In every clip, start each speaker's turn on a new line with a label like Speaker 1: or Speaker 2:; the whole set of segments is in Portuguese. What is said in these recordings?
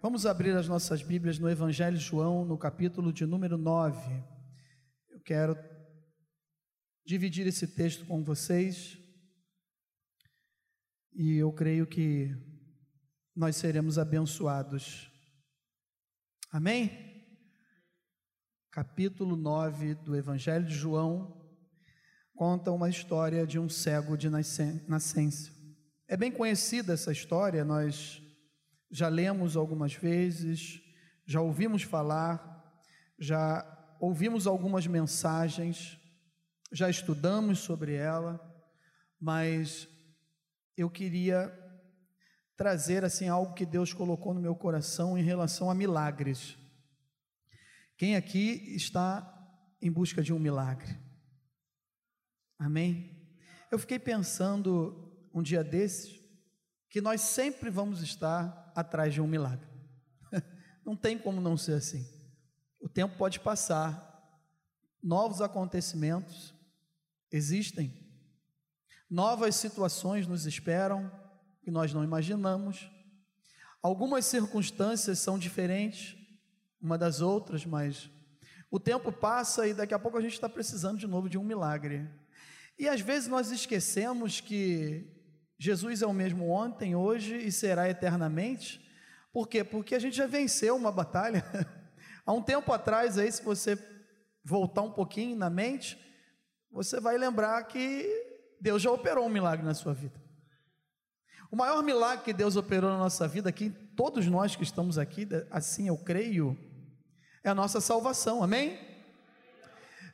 Speaker 1: Vamos abrir as nossas Bíblias no Evangelho de João, no capítulo de número 9. Eu quero dividir esse texto com vocês e eu creio que nós seremos abençoados. Amém? Capítulo 9 do Evangelho de João conta uma história de um cego de nascença. É bem conhecida essa história, nós já lemos algumas vezes, já ouvimos falar, já ouvimos algumas mensagens, já estudamos sobre ela, mas eu queria trazer assim algo que Deus colocou no meu coração em relação a milagres. Quem aqui está em busca de um milagre? Amém? Eu fiquei pensando um dia desses que nós sempre vamos estar atrás de um milagre. Não tem como não ser assim. O tempo pode passar, novos acontecimentos existem, novas situações nos esperam que nós não imaginamos. Algumas circunstâncias são diferentes uma das outras, mas o tempo passa e daqui a pouco a gente está precisando de novo de um milagre. E às vezes nós esquecemos que Jesus é o mesmo ontem, hoje e será eternamente. Por quê? Porque a gente já venceu uma batalha. Há um tempo atrás, aí, se você voltar um pouquinho na mente, você vai lembrar que Deus já operou um milagre na sua vida. O maior milagre que Deus operou na nossa vida, aqui, todos nós que estamos aqui, assim eu creio, é a nossa salvação, amém?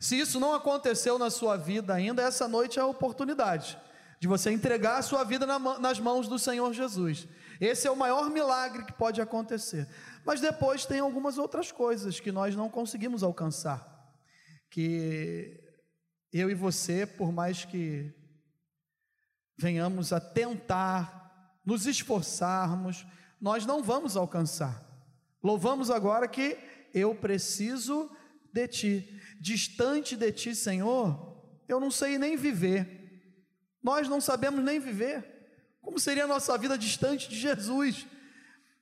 Speaker 1: Se isso não aconteceu na sua vida ainda, essa noite é a oportunidade de você entregar a sua vida nas mãos do Senhor Jesus. Esse é o maior milagre que pode acontecer. Mas depois tem algumas outras coisas que nós não conseguimos alcançar. Que eu e você, por mais que venhamos a tentar, nos esforçarmos, nós não vamos alcançar. Louvamos agora que eu preciso de ti. Distante de ti, Senhor, eu não sei nem viver. Nós não sabemos nem viver. Como seria a nossa vida distante de Jesus?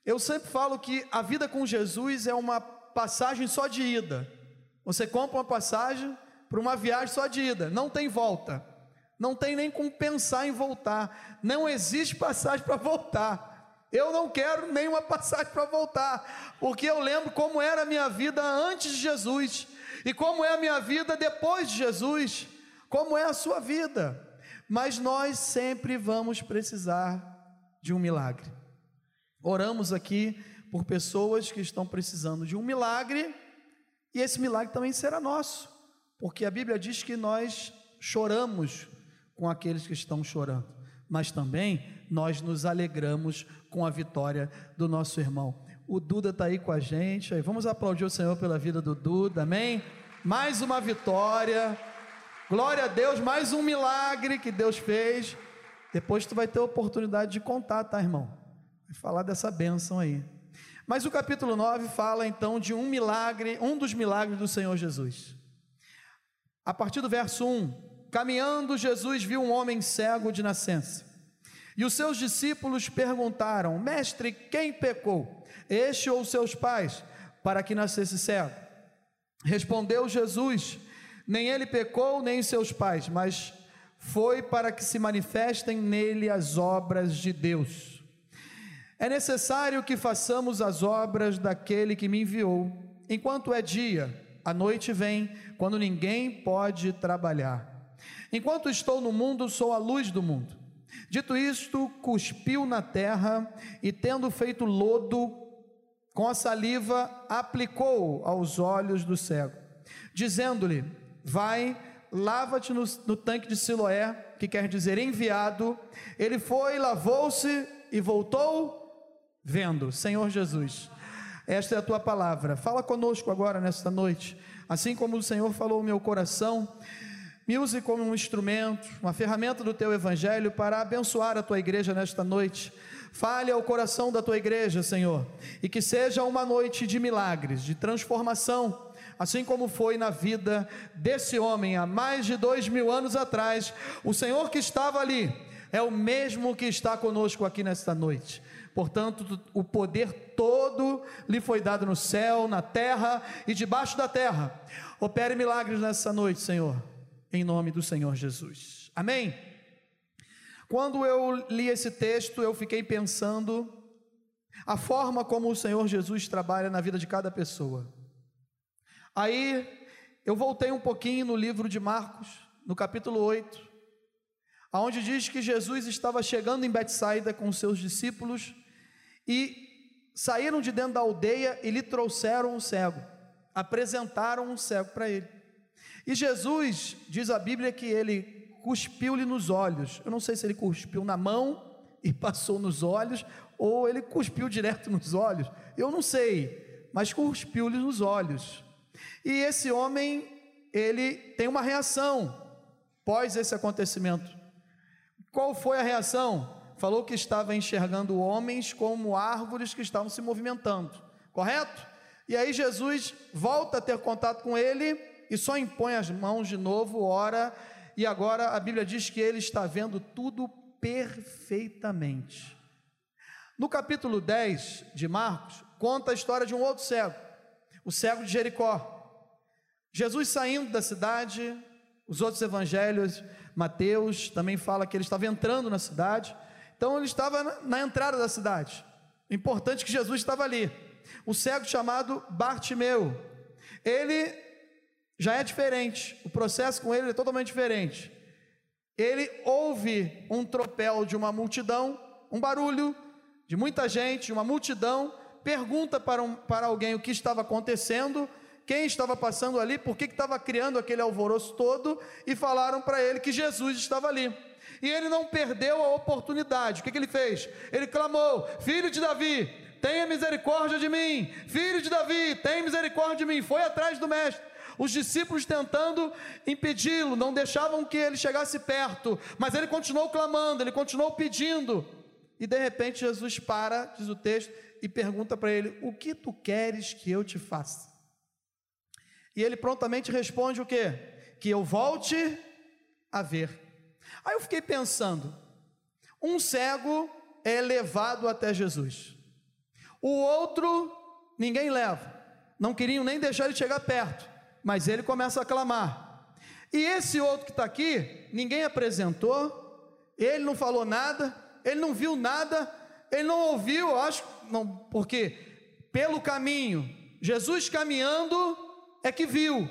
Speaker 1: Eu sempre falo que a vida com Jesus é uma passagem só de ida. Você compra uma passagem para uma viagem só de ida, não tem volta. Não tem nem como pensar em voltar. Não existe passagem para voltar. Eu não quero nenhuma passagem para voltar, porque eu lembro como era a minha vida antes de Jesus e como é a minha vida depois de Jesus, como é a sua vida mas nós sempre vamos precisar de um milagre. Oramos aqui por pessoas que estão precisando de um milagre, e esse milagre também será nosso, porque a Bíblia diz que nós choramos com aqueles que estão chorando, mas também nós nos alegramos com a vitória do nosso irmão. O Duda está aí com a gente, vamos aplaudir o Senhor pela vida do Duda, amém? Mais uma vitória. Glória a Deus, mais um milagre que Deus fez. Depois tu vai ter a oportunidade de contar, tá, irmão? Vai falar dessa bênção aí. Mas o capítulo 9 fala então de um milagre, um dos milagres do Senhor Jesus. A partir do verso 1: Caminhando, Jesus viu um homem cego de nascença. E os seus discípulos perguntaram: Mestre, quem pecou, este ou seus pais, para que nascesse cego? Respondeu Jesus: nem ele pecou, nem seus pais, mas foi para que se manifestem nele as obras de Deus. É necessário que façamos as obras daquele que me enviou. Enquanto é dia, a noite vem, quando ninguém pode trabalhar. Enquanto estou no mundo, sou a luz do mundo. Dito isto, cuspiu na terra e, tendo feito lodo com a saliva, aplicou aos olhos do cego, dizendo-lhe: vai, lava-te no, no, tanque de Siloé, que quer dizer enviado. Ele foi, lavou-se e voltou vendo. Senhor Jesus, esta é a tua palavra. Fala conosco agora nesta noite, assim como o Senhor falou no meu coração. Me use como um instrumento, uma ferramenta do teu evangelho para abençoar a tua igreja nesta noite. Fale ao coração da tua igreja, Senhor, e que seja uma noite de milagres, de transformação assim como foi na vida desse homem há mais de dois mil anos atrás. O Senhor que estava ali é o mesmo que está conosco aqui nesta noite. Portanto, o poder todo lhe foi dado no céu, na terra e debaixo da terra. Opere milagres nessa noite, Senhor, em nome do Senhor Jesus. Amém? Quando eu li esse texto, eu fiquei pensando a forma como o Senhor Jesus trabalha na vida de cada pessoa. Aí eu voltei um pouquinho no livro de Marcos, no capítulo 8, aonde diz que Jesus estava chegando em Betsaida com seus discípulos e saíram de dentro da aldeia e lhe trouxeram um cego, apresentaram um cego para ele. E Jesus, diz a Bíblia, que ele cuspiu-lhe nos olhos. Eu não sei se ele cuspiu na mão e passou nos olhos, ou ele cuspiu direto nos olhos. Eu não sei, mas cuspiu-lhe nos olhos. E esse homem, ele tem uma reação pós esse acontecimento. Qual foi a reação? falou que estava enxergando homens como árvores que estavam se movimentando, correto? E aí Jesus volta a ter contato com ele e só impõe as mãos de novo, ora, e agora a Bíblia diz que ele está vendo tudo perfeitamente. No capítulo 10 de Marcos, conta a história de um outro cego, o cego de Jericó. Jesus saindo da cidade, os outros evangelhos, Mateus também fala que ele estava entrando na cidade, então ele estava na, entrada da cidade. Importante que Jesus estava ali. O cego chamado Bartimeu. Ele já é diferente. O processo com ele é totalmente diferente. Ele ouve um tropel de uma multidão, um barulho de muita gente, uma multidão, pergunta para, um, para alguém o que estava acontecendo, quem estava passando ali, por que estava criando aquele alvoroço todo, e falaram para ele que Jesus estava ali e ele não perdeu a oportunidade. O que, que ele fez? Ele clamou: Filho de Davi, tenha misericórdia de mim. Filho de Davi, tenha misericórdia de mim. Foi atrás do mestre. Os discípulos tentando impedi-lo, não deixavam que ele chegasse perto, mas ele continuou clamando, ele continuou pedindo. E de repente Jesus para, diz o texto, e pergunta para ele: O que tu queres que eu te faça? E ele prontamente responde o quê? Que eu volte a ver. Aí eu fiquei pensando: um cego é levado até Jesus, o outro ninguém leva, não queriam nem deixar ele chegar perto, mas ele começa a clamar. E esse outro que está aqui, ninguém apresentou, ele não falou nada, ele não viu nada, ele não ouviu, acho, não, porque pelo caminho, Jesus caminhando é que viu.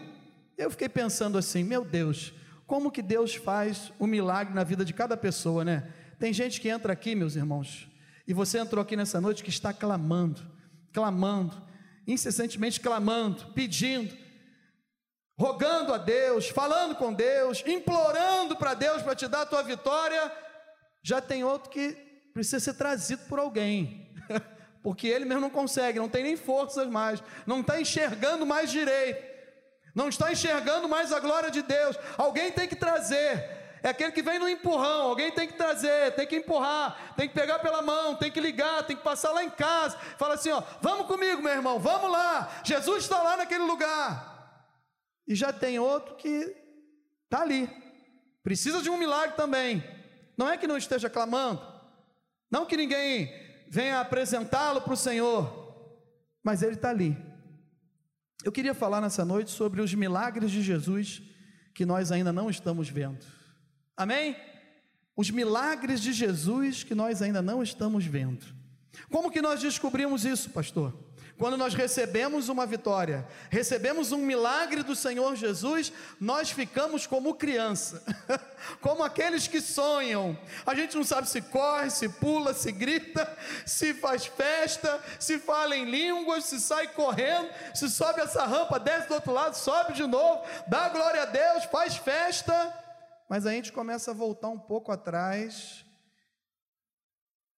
Speaker 1: Eu fiquei pensando assim, meu Deus, como que Deus faz o um milagre na vida de cada pessoa, né? Tem gente que entra aqui, meus irmãos, e você entrou aqui nessa noite que está clamando, clamando, incessantemente clamando, pedindo, rogando a Deus, falando com Deus, implorando para Deus para te dar a tua vitória. Já tem outro que precisa ser trazido por alguém, porque ele mesmo não consegue, não tem nem forças mais, não está enxergando mais direito não está enxergando mais a glória de Deus. Alguém tem que trazer. É aquele que vem no empurrão, alguém tem que trazer, tem que empurrar, tem que pegar pela mão, tem que ligar, tem que passar lá em casa. Fala assim: ó, vamos comigo, meu irmão, vamos lá. Jesus está lá naquele lugar. E já tem outro que está ali, precisa de um milagre também. Não é que não esteja clamando, não que ninguém venha apresentá-lo para o Senhor, mas ele está ali eu queria falar nessa noite sobre os milagres de Jesus que nós ainda não estamos vendo. Amém? Os milagres de Jesus que nós ainda não estamos vendo. Como que nós descobrimos isso, pastor? Quando nós recebemos uma vitória, recebemos um milagre do Senhor Jesus, nós ficamos como criança, como aqueles que sonham. A gente não sabe se corre, se pula, se grita, se faz festa, se fala em línguas, se sai correndo, se sobe essa rampa, desce do outro lado, sobe de novo, dá glória a Deus, faz festa. Mas a gente começa a voltar um pouco atrás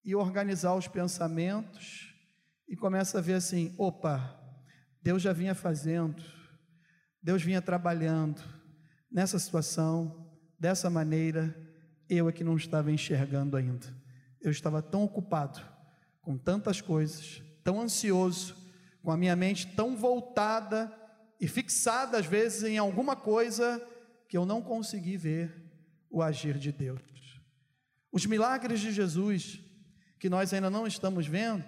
Speaker 1: e organizar os pensamentos e começa a ver assim: opa, Deus já vinha fazendo, Deus vinha trabalhando nessa situação, dessa maneira, eu é que não estava enxergando ainda. Eu estava tão ocupado com tantas coisas, tão ansioso, com a minha mente tão voltada e fixada às vezes em alguma coisa que eu não consegui ver o agir de Deus. Os milagres de Jesus, que nós ainda não estamos vendo,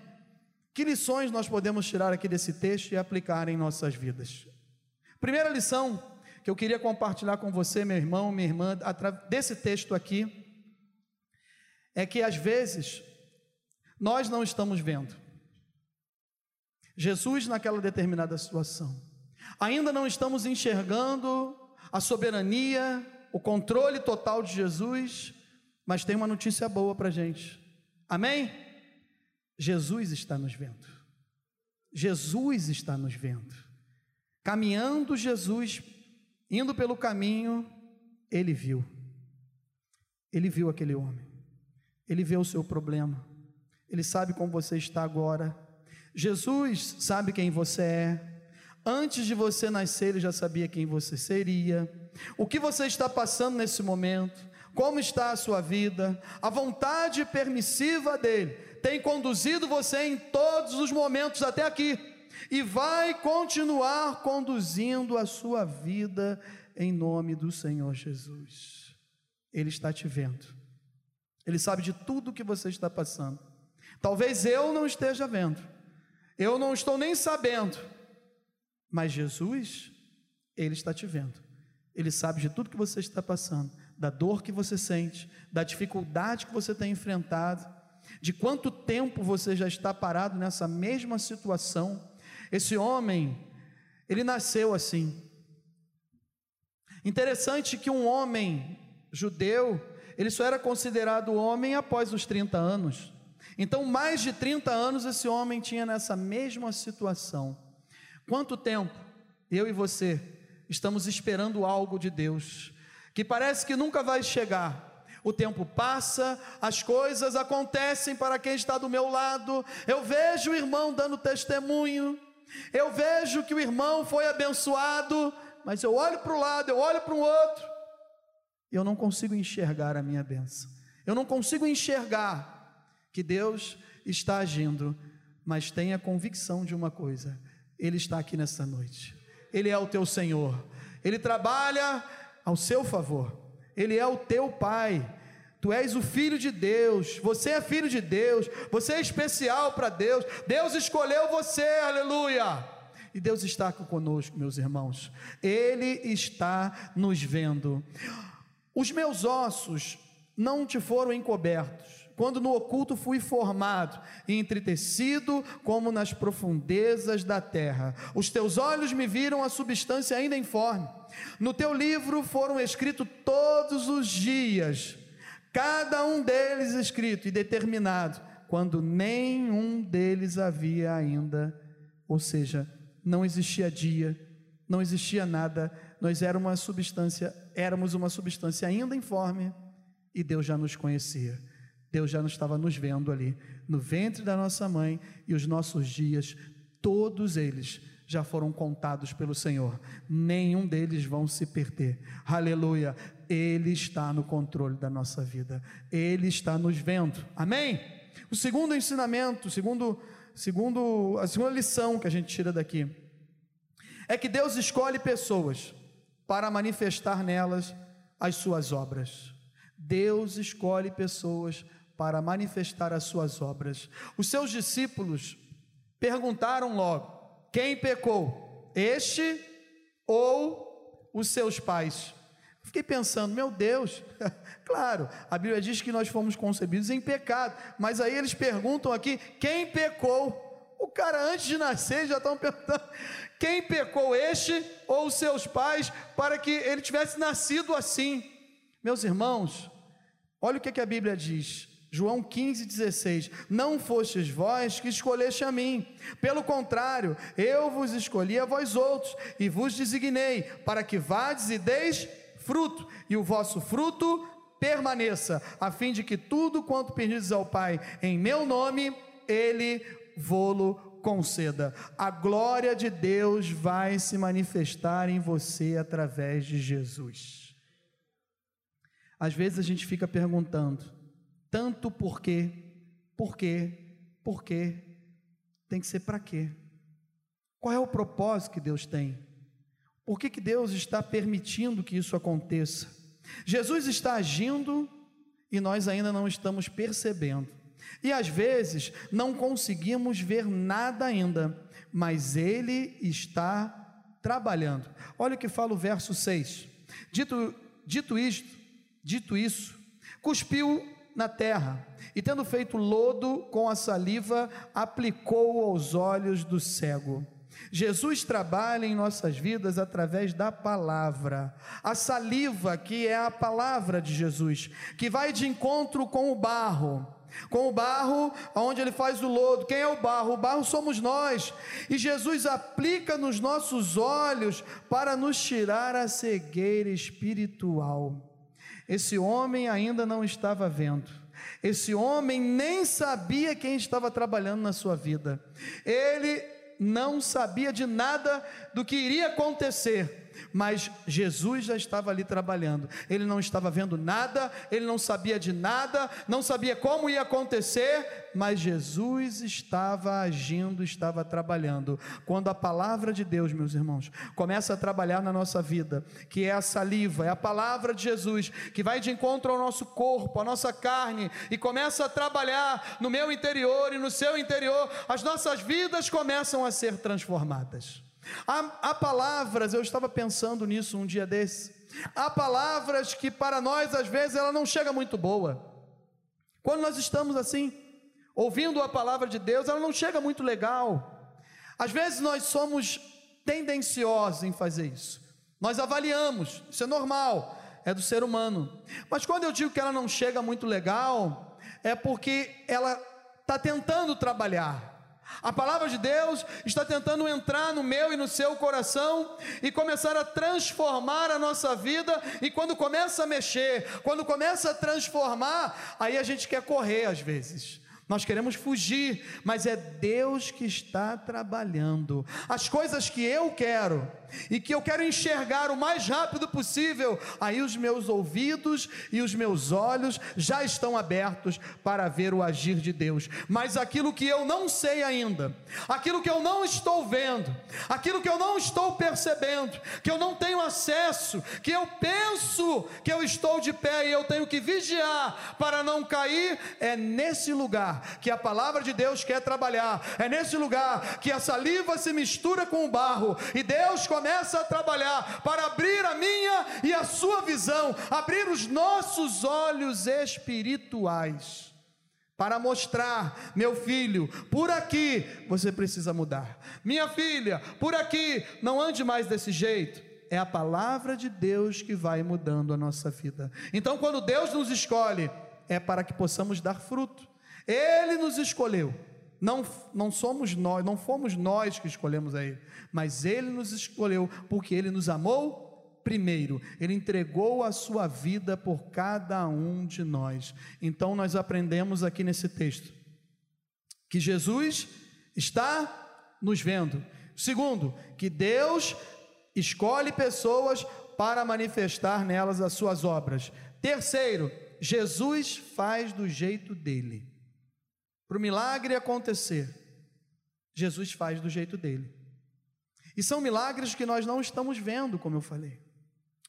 Speaker 1: que lições nós podemos tirar aqui desse texto e aplicar em nossas vidas? Primeira lição que eu queria compartilhar com você, meu irmão, minha irmã, desse texto aqui, é que às vezes nós não estamos vendo. Jesus naquela determinada situação. Ainda não estamos enxergando a soberania, o controle total de Jesus, mas tem uma notícia boa para gente. Amém? Jesus está nos vendo. Jesus está nos vendo. Caminhando Jesus, indo pelo caminho, ele viu. Ele viu aquele homem. Ele vê o seu problema. Ele sabe como você está agora. Jesus sabe quem você é. Antes de você nascer, ele já sabia quem você seria. O que você está passando nesse momento? Como está a sua vida? A vontade permissiva dele tem conduzido você em todos os momentos até aqui e vai continuar conduzindo a sua vida em nome do Senhor Jesus. Ele está te vendo. Ele sabe de tudo que você está passando. Talvez eu não esteja vendo. Eu não estou nem sabendo. Mas Jesus, ele está te vendo. Ele sabe de tudo que você está passando, da dor que você sente, da dificuldade que você tem enfrentado, de quanto tempo você já está parado nessa mesma situação. Esse homem, ele nasceu assim. Interessante que um homem judeu, ele só era considerado homem após os 30 anos. Então, mais de 30 anos esse homem tinha nessa mesma situação. Quanto tempo eu e você estamos esperando algo de Deus, que parece que nunca vai chegar. O tempo passa, as coisas acontecem para quem está do meu lado. Eu vejo o irmão dando testemunho, eu vejo que o irmão foi abençoado, mas eu olho para o lado, eu olho para o outro, eu não consigo enxergar a minha bênção, eu não consigo enxergar que Deus está agindo, mas tenha convicção de uma coisa: Ele está aqui nessa noite, Ele é o teu Senhor, Ele trabalha ao seu favor, Ele é o teu Pai. Tu és o filho de Deus, você é filho de Deus, você é especial para Deus, Deus escolheu você, aleluia. E Deus está conosco, meus irmãos, Ele está nos vendo. Os meus ossos não te foram encobertos, quando no oculto fui formado e entretecido como nas profundezas da terra. Os teus olhos me viram a substância ainda informe. No teu livro foram escritos todos os dias, cada um deles escrito e determinado, quando nenhum deles havia ainda, ou seja, não existia dia, não existia nada, nós éramos uma substância, éramos uma substância ainda informe e Deus já nos conhecia. Deus já estava nos vendo ali, no ventre da nossa mãe, e os nossos dias, todos eles já foram contados pelo Senhor, nenhum deles vão se perder, aleluia, Ele está no controle da nossa vida, Ele está nos vendo, amém? O segundo ensinamento, segundo, segundo, a segunda lição que a gente tira daqui, é que Deus escolhe pessoas para manifestar nelas as suas obras. Deus escolhe pessoas para manifestar as suas obras. Os seus discípulos perguntaram logo: quem pecou? Este ou os seus pais? Fiquei pensando, meu Deus, claro, a Bíblia diz que nós fomos concebidos em pecado, mas aí eles perguntam aqui: quem pecou? O cara antes de nascer já estão perguntando: quem pecou, este ou os seus pais, para que ele tivesse nascido assim? Meus irmãos, olha o que, que a Bíblia diz: João 15,16: Não fostes vós que escolheste a mim, pelo contrário, eu vos escolhi a vós outros, e vos designei, para que vades e deis fruto, e o vosso fruto permaneça, a fim de que tudo quanto pedis ao Pai em meu nome, Ele vô-lo conceda. A glória de Deus vai se manifestar em você através de Jesus. Às vezes a gente fica perguntando, tanto porque, porque, porque, tem que ser para quê? Qual é o propósito que Deus tem? Por que, que Deus está permitindo que isso aconteça? Jesus está agindo e nós ainda não estamos percebendo. E às vezes não conseguimos ver nada ainda, mas Ele está trabalhando. Olha o que fala o verso 6. Dito, dito isto, dito isso, cuspiu na terra e, tendo feito lodo com a saliva, aplicou aos olhos do cego. Jesus trabalha em nossas vidas através da palavra. A saliva, que é a palavra de Jesus, que vai de encontro com o barro com o barro, onde ele faz o lodo. Quem é o barro? O barro somos nós. E Jesus aplica nos nossos olhos para nos tirar a cegueira espiritual. Esse homem ainda não estava vendo. Esse homem nem sabia quem estava trabalhando na sua vida. Ele não sabia de nada do que iria acontecer mas Jesus já estava ali trabalhando. Ele não estava vendo nada, ele não sabia de nada, não sabia como ia acontecer, mas Jesus estava agindo, estava trabalhando. Quando a palavra de Deus, meus irmãos, começa a trabalhar na nossa vida, que é a saliva, é a palavra de Jesus, que vai de encontro ao nosso corpo, à nossa carne, e começa a trabalhar no meu interior e no seu interior, as nossas vidas começam a ser transformadas. Há, há, palavras, eu estava pensando nisso um dia desse. Há palavras que para nós às vezes ela não chega muito boa. Quando nós estamos assim, ouvindo a palavra de Deus, ela não chega muito legal. Às vezes nós somos tendenciosos em fazer isso. Nós avaliamos, isso é normal, é do ser humano. Mas quando eu digo que ela não chega muito legal, é porque ela está tentando trabalhar a palavra de Deus está tentando entrar no meu e no seu coração e começar a transformar a nossa vida. E quando começa a mexer, quando começa a transformar, aí a gente quer correr às vezes. Nós queremos fugir, mas é Deus que está trabalhando. As coisas que eu quero e que eu quero enxergar o mais rápido possível, aí os meus ouvidos e os meus olhos já estão abertos para ver o agir de Deus. Mas aquilo que eu não sei ainda, aquilo que eu não estou vendo, aquilo que eu não estou percebendo, que eu não tenho acesso, que eu penso que eu estou de pé e eu tenho que vigiar para não cair, é nesse lugar que a palavra de Deus quer trabalhar, é nesse lugar que a saliva se mistura com o barro e Deus começa a trabalhar para abrir a minha e a sua visão, abrir os nossos olhos espirituais, para mostrar, meu filho, por aqui você precisa mudar, minha filha, por aqui não ande mais desse jeito. É a palavra de Deus que vai mudando a nossa vida. Então, quando Deus nos escolhe, é para que possamos dar fruto. Ele nos escolheu. Não, não somos nós, não fomos nós que escolhemos a Ele, mas Ele nos escolheu porque Ele nos amou primeiro. Ele entregou a sua vida por cada um de nós. Então nós aprendemos aqui nesse texto que Jesus está nos vendo. Segundo, que Deus escolhe pessoas para manifestar nelas as suas obras. Terceiro, Jesus faz do jeito dele. Para o milagre acontecer, Jesus faz do jeito dele. E são milagres que nós não estamos vendo, como eu falei.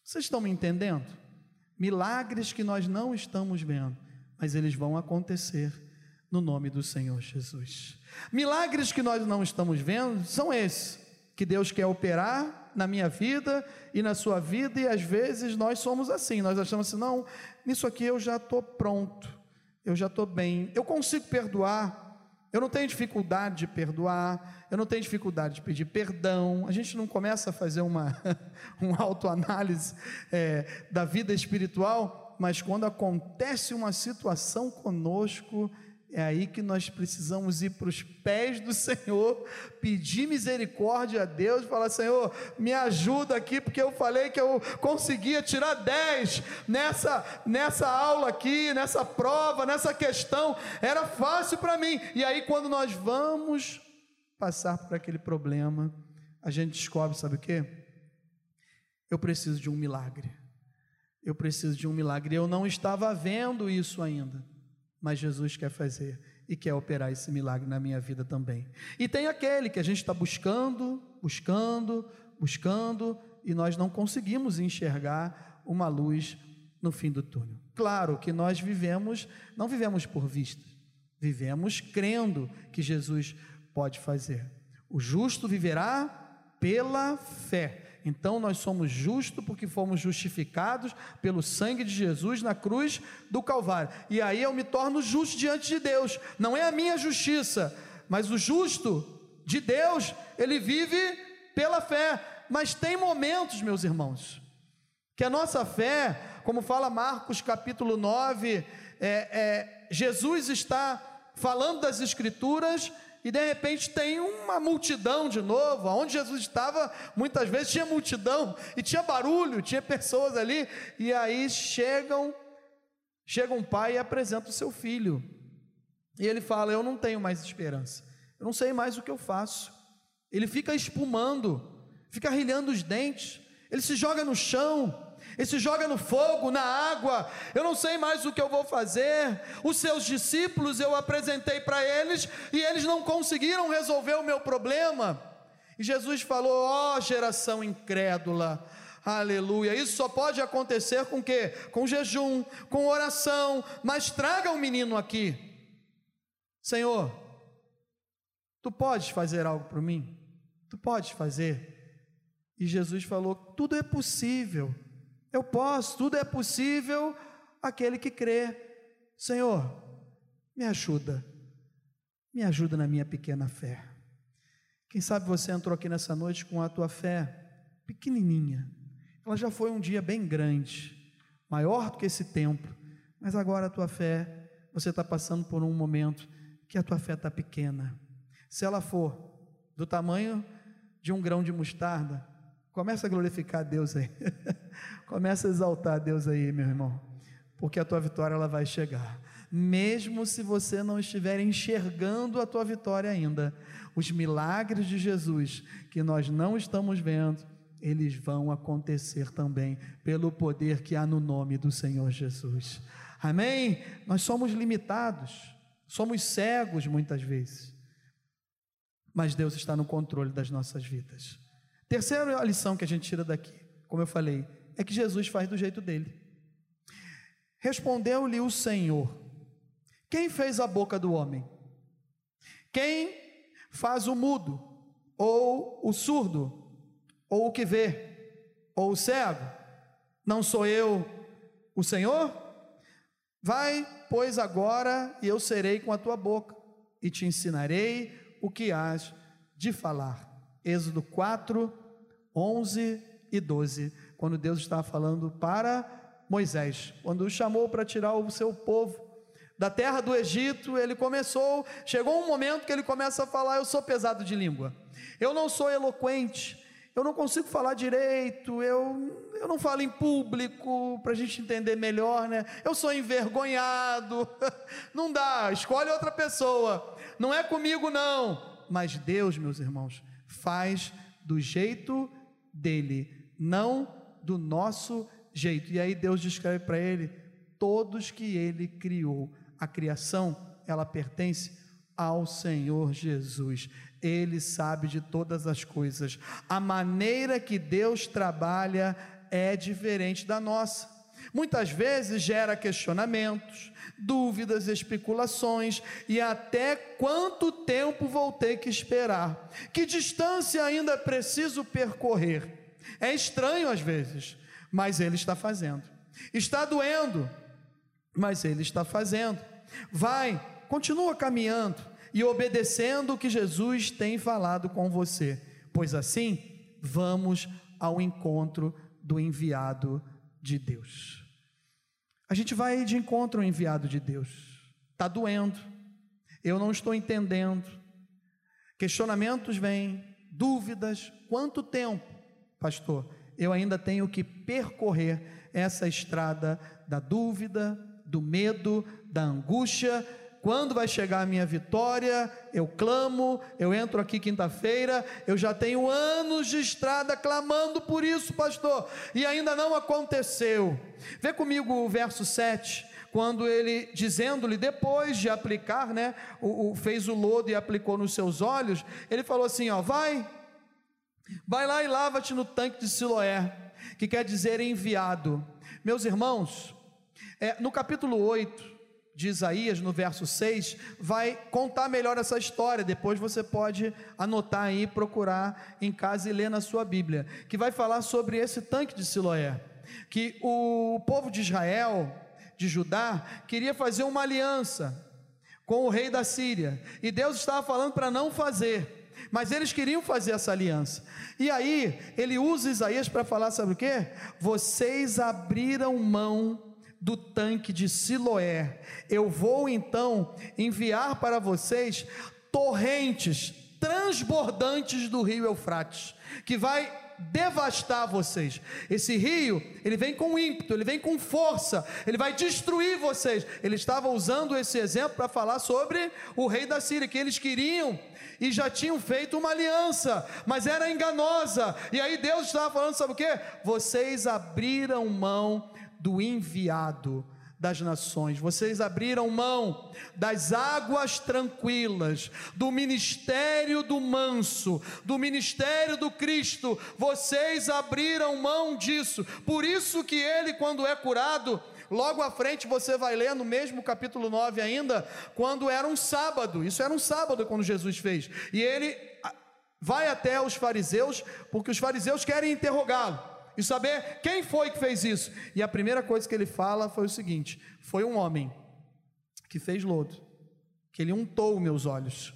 Speaker 1: Vocês estão me entendendo? Milagres que nós não estamos vendo, mas eles vão acontecer no nome do Senhor Jesus. Milagres que nós não estamos vendo são esses que Deus quer operar na minha vida e na sua vida, e às vezes nós somos assim, nós achamos assim, não, nisso aqui eu já estou pronto, eu já estou bem, eu consigo perdoar, eu não tenho dificuldade de perdoar, eu não tenho dificuldade de pedir perdão. A gente não começa a fazer uma, uma autoanálise é, da vida espiritual, mas quando acontece uma situação conosco, é aí que nós precisamos ir para os pés do Senhor, pedir misericórdia a Deus, falar: Senhor, me ajuda aqui, porque eu falei que eu conseguia tirar 10 nessa, nessa aula aqui, nessa prova, nessa questão, era fácil para mim. E aí, quando nós vamos passar por aquele problema, a gente descobre: sabe o que? Eu preciso de um milagre. Eu preciso de um milagre. Eu não estava vendo isso ainda mas Jesus quer fazer e quer operar esse milagre na minha vida também. E tem aquele que a gente está buscando, buscando, buscando, e nós não conseguimos enxergar uma luz no fim do túnel. Claro que nós vivemos, não vivemos por vista, Vivemos crendo que Jesus pode fazer. O justo viverá pela fé. Então nós somos justos porque fomos justificados pelo sangue de Jesus na cruz do Calvário. E aí eu me torno justo diante de Deus. Não é a minha justiça, mas o justo de Deus, ele vive pela fé. Mas tem momentos, meus irmãos, que a nossa fé, como fala Marcos capítulo 9, é, é, Jesus está falando das Escrituras e de repente tem uma multidão de novo, onde Jesus estava, muitas vezes tinha multidão e tinha barulho, tinha pessoas ali, e aí chegam, chega um pai e apresenta o seu filho. E ele fala: "Eu não tenho mais esperança. Eu não sei mais o que eu faço". Ele fica espumando, fica rilhando os dentes, ele se joga no chão, ele se joga no fogo, na água, eu não sei mais o que eu vou fazer. Os seus discípulos eu apresentei para eles e eles não conseguiram resolver o meu problema. E Jesus falou: Ó oh, geração incrédula, aleluia. Isso só pode acontecer com que? Com jejum, com oração, mas traga o menino aqui. Senhor, tu podes fazer algo para mim? Tu podes fazer? E Jesus falou: tudo é possível eu posso, tudo é possível aquele que crê. Senhor, me ajuda, me ajuda na minha pequena fé. Quem sabe você entrou aqui nessa noite com a tua fé pequenininha. Ela já foi um dia bem grande, maior do que esse templo, mas agora a tua fé, você está passando por um momento que a tua fé está pequena. Se ela for do tamanho de um grão de mostarda, Começa a glorificar Deus aí. Começa a exaltar Deus aí, meu irmão. Porque a tua vitória ela vai chegar. Mesmo se você não estiver enxergando a tua vitória ainda, os milagres de Jesus que nós não estamos vendo, eles vão acontecer também pelo poder que há no nome do Senhor Jesus. Amém? Nós somos limitados, somos cegos muitas vezes, mas Deus está no controle das nossas vidas. Terceira lição que a gente tira daqui, como eu falei, é que Jesus faz do jeito dele. Respondeu-lhe o Senhor: Quem fez a boca do homem? Quem faz o mudo, ou o surdo, ou o que vê, ou o cego? Não sou eu o Senhor? Vai, pois, agora, e eu serei com a tua boca, e te ensinarei o que has de falar. Êxodo 4, 11 e 12, quando Deus estava falando para Moisés, quando o chamou para tirar o seu povo da terra do Egito, ele começou, chegou um momento que ele começa a falar: Eu sou pesado de língua, eu não sou eloquente, eu não consigo falar direito, eu, eu não falo em público, para a gente entender melhor, né? Eu sou envergonhado, não dá, escolhe outra pessoa, não é comigo não. Mas Deus, meus irmãos, faz do jeito dele, não do nosso jeito. E aí Deus descreve para ele todos que ele criou. A criação, ela pertence ao Senhor Jesus. Ele sabe de todas as coisas. A maneira que Deus trabalha é diferente da nossa. Muitas vezes gera questionamentos, dúvidas, especulações e até quanto tempo vou ter que esperar? Que distância ainda preciso percorrer? É estranho às vezes, mas Ele está fazendo. Está doendo, mas Ele está fazendo. Vai, continua caminhando e obedecendo o que Jesus tem falado com você, pois assim vamos ao encontro do enviado de Deus. A gente vai de encontro ao enviado de Deus. Está doendo. Eu não estou entendendo. Questionamentos vêm, dúvidas. Quanto tempo, pastor? Eu ainda tenho que percorrer essa estrada da dúvida, do medo, da angústia quando vai chegar a minha vitória? Eu clamo, eu entro aqui quinta-feira, eu já tenho anos de estrada clamando por isso, pastor, e ainda não aconteceu. Vê comigo o verso 7 quando ele, dizendo-lhe, depois de aplicar, né, o, o, fez o lodo e aplicou nos seus olhos, ele falou assim: ó, vai, vai lá e lava-te no tanque de Siloé, que quer dizer enviado. Meus irmãos, é, no capítulo 8, de Isaías, no verso 6, vai contar melhor essa história. Depois você pode anotar aí, procurar em casa e ler na sua Bíblia, que vai falar sobre esse tanque de Siloé. Que o povo de Israel, de Judá, queria fazer uma aliança com o rei da Síria, e Deus estava falando para não fazer, mas eles queriam fazer essa aliança. E aí, ele usa Isaías para falar, sabe o que? Vocês abriram mão do tanque de Siloé. Eu vou então enviar para vocês torrentes transbordantes do rio Eufrates, que vai devastar vocês. Esse rio, ele vem com ímpeto, ele vem com força, ele vai destruir vocês. Ele estava usando esse exemplo para falar sobre o rei da Síria, que eles queriam e já tinham feito uma aliança, mas era enganosa. E aí Deus estava falando, sabe o que? Vocês abriram mão do enviado das nações, vocês abriram mão das águas tranquilas, do ministério do manso, do ministério do Cristo, vocês abriram mão disso, por isso que ele, quando é curado, logo à frente você vai ler no mesmo capítulo 9 ainda, quando era um sábado, isso era um sábado quando Jesus fez, e ele vai até os fariseus, porque os fariseus querem interrogá-lo e saber quem foi que fez isso. E a primeira coisa que ele fala foi o seguinte: foi um homem que fez lodo, que ele untou meus olhos,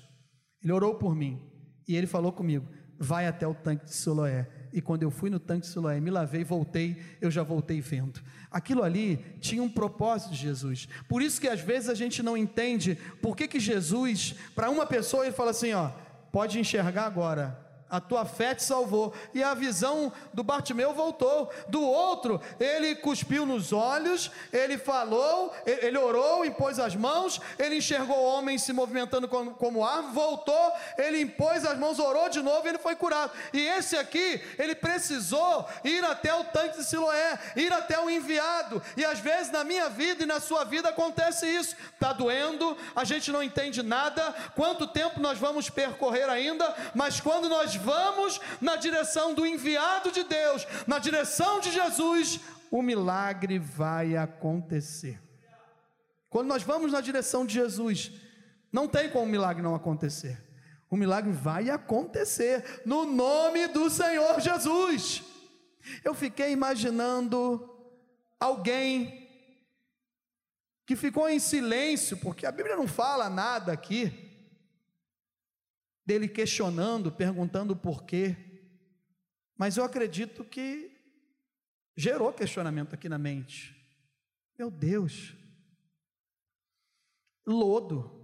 Speaker 1: ele orou por mim e ele falou comigo: vai até o tanque de Siloé. E quando eu fui no tanque de Siloé, me lavei, voltei, eu já voltei vendo. Aquilo ali tinha um propósito de Jesus. Por isso que às vezes a gente não entende por que, que Jesus, para uma pessoa, ele fala assim: ó, pode enxergar agora a tua fé te salvou. E a visão do Bartimeu voltou. Do outro, ele cuspiu nos olhos, ele falou, ele orou, impôs as mãos, ele enxergou o homem se movimentando como, como árvore, voltou, ele impôs as mãos, orou de novo e ele foi curado. E esse aqui, ele precisou ir até o tanque de Siloé, ir até o enviado. E às vezes na minha vida e na sua vida acontece isso. Está doendo, a gente não entende nada, quanto tempo nós vamos percorrer ainda, mas quando nós vamos na direção do enviado de Deus, na direção de Jesus, o milagre vai acontecer. Quando nós vamos na direção de Jesus, não tem como o milagre não acontecer. O milagre vai acontecer no nome do Senhor Jesus. Eu fiquei imaginando alguém que ficou em silêncio, porque a Bíblia não fala nada aqui dele questionando, perguntando por quê. Mas eu acredito que gerou questionamento aqui na mente. Meu Deus, lodo.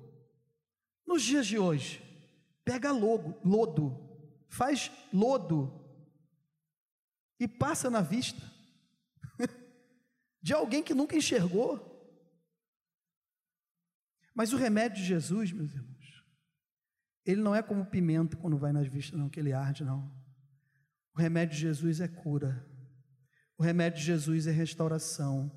Speaker 1: Nos dias de hoje, pega lodo, lodo, faz lodo e passa na vista de alguém que nunca enxergou. Mas o remédio de Jesus, meus irmãos, ele não é como pimenta quando vai nas vistas, não, que ele arde, não. O remédio de Jesus é cura. O remédio de Jesus é restauração.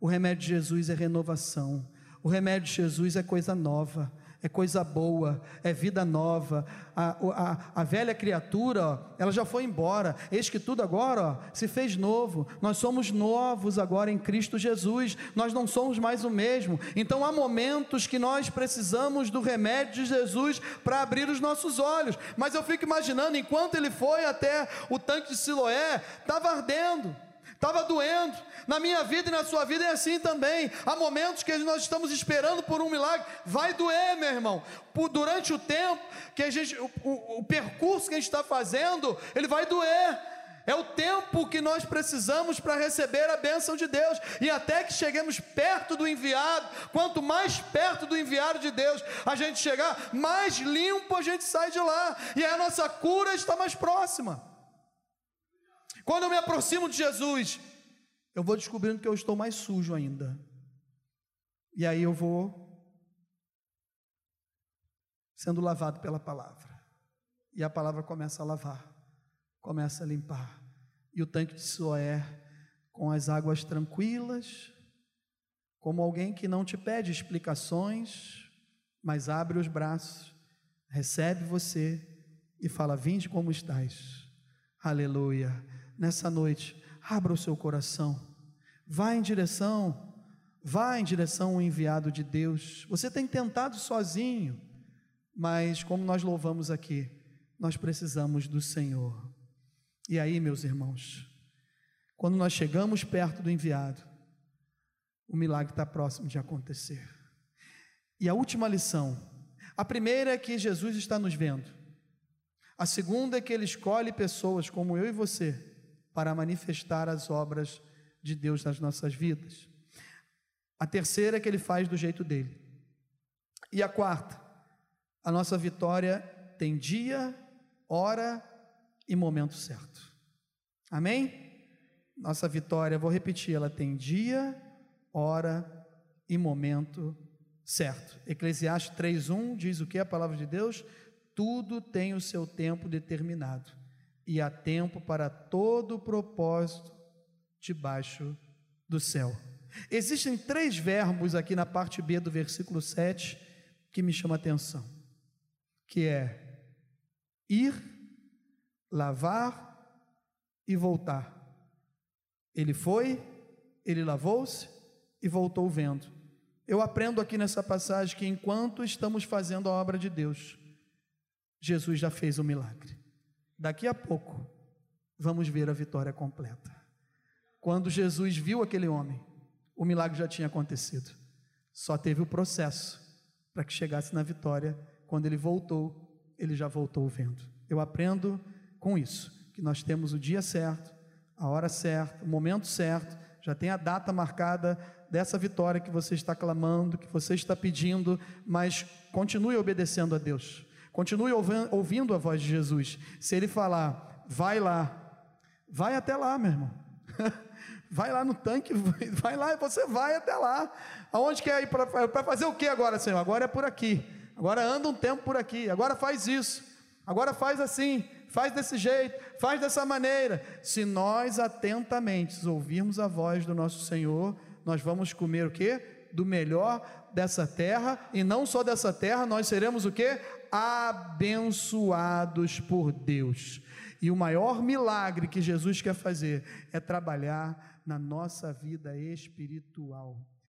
Speaker 1: O remédio de Jesus é renovação. O remédio de Jesus é coisa nova é coisa boa, é vida nova. A, a, a velha criatura, ó, ela já foi embora. Eis que tudo agora ó, se fez novo. Nós somos novos agora em Cristo Jesus. Nós não somos mais o mesmo. Então há momentos que nós precisamos do remédio de Jesus para abrir os nossos olhos. Mas eu fico imaginando, enquanto ele foi até o tanque de Siloé, estava ardendo estava doendo. Na minha vida e na sua vida é assim também. Há momentos que nós estamos esperando por um milagre, vai doer, meu irmão. Por, durante o tempo que a gente, o, o, o percurso que a gente está fazendo, ele vai doer. É o tempo que nós precisamos para receber a bênção de Deus. E até que cheguemos perto do enviado, quanto mais perto do enviado de Deus a gente chegar, mais limpo a gente sai de lá. E a nossa cura está mais próxima. Quando eu me aproximo de Jesus, eu vou descobrindo que eu estou mais sujo ainda. E aí eu vou sendo lavado pela palavra. E a palavra começa a lavar, começa a limpar. E o tanque de Siloé, com as águas tranquilas, como alguém que não te pede explicações, mas abre os braços, recebe você e fala: Vinde como estás. Aleluia nessa noite, abra o seu coração, vá em direção Vá em direção ao enviado de Deus. Você tem tentado sozinho, mas como nós louvamos aqui, nós precisamos do Senhor. E aí, meus irmãos, quando nós chegamos perto do enviado, o milagre está próximo de acontecer. E a última lição: a primeira é que Jesus está nos vendo, a segunda é que Ele escolhe pessoas como eu e você para manifestar as obras de Deus nas nossas vidas. A terceira é que Ele faz do jeito dele. E a quarta, a nossa vitória tem dia, hora e momento certo. Amém? Nossa vitória, vou repetir, ela tem dia, hora e momento certo. Eclesiastes 3:1 diz o que a palavra de Deus? Tudo tem o seu tempo determinado, e há tempo para todo propósito debaixo do céu. Existem três verbos aqui na parte B do versículo 7 que me chamam a atenção, que é ir, lavar e voltar. Ele foi, ele lavou-se e voltou vendo. Eu aprendo aqui nessa passagem que enquanto estamos fazendo a obra de Deus, Jesus já fez o milagre. Daqui a pouco, vamos ver a vitória completa. Quando Jesus viu aquele homem, o milagre já tinha acontecido. Só teve o processo para que chegasse na vitória. Quando ele voltou, ele já voltou vendo. Eu aprendo com isso, que nós temos o dia certo, a hora certa, o momento certo, já tem a data marcada dessa vitória que você está clamando, que você está pedindo, mas continue obedecendo a Deus, continue ouvindo a voz de Jesus. Se Ele falar, vai lá, vai até lá, meu irmão. vai lá no tanque, vai lá e você vai até lá. Aonde quer ir para fazer o que agora, Senhor? Agora é por aqui. Agora anda um tempo por aqui. Agora faz isso. Agora faz assim faz desse jeito, faz dessa maneira. Se nós atentamente ouvirmos a voz do nosso Senhor, nós vamos comer o que? Do melhor dessa terra, e não só dessa terra, nós seremos o que? Abençoados por Deus. E o maior milagre que Jesus quer fazer é trabalhar na nossa vida espiritual.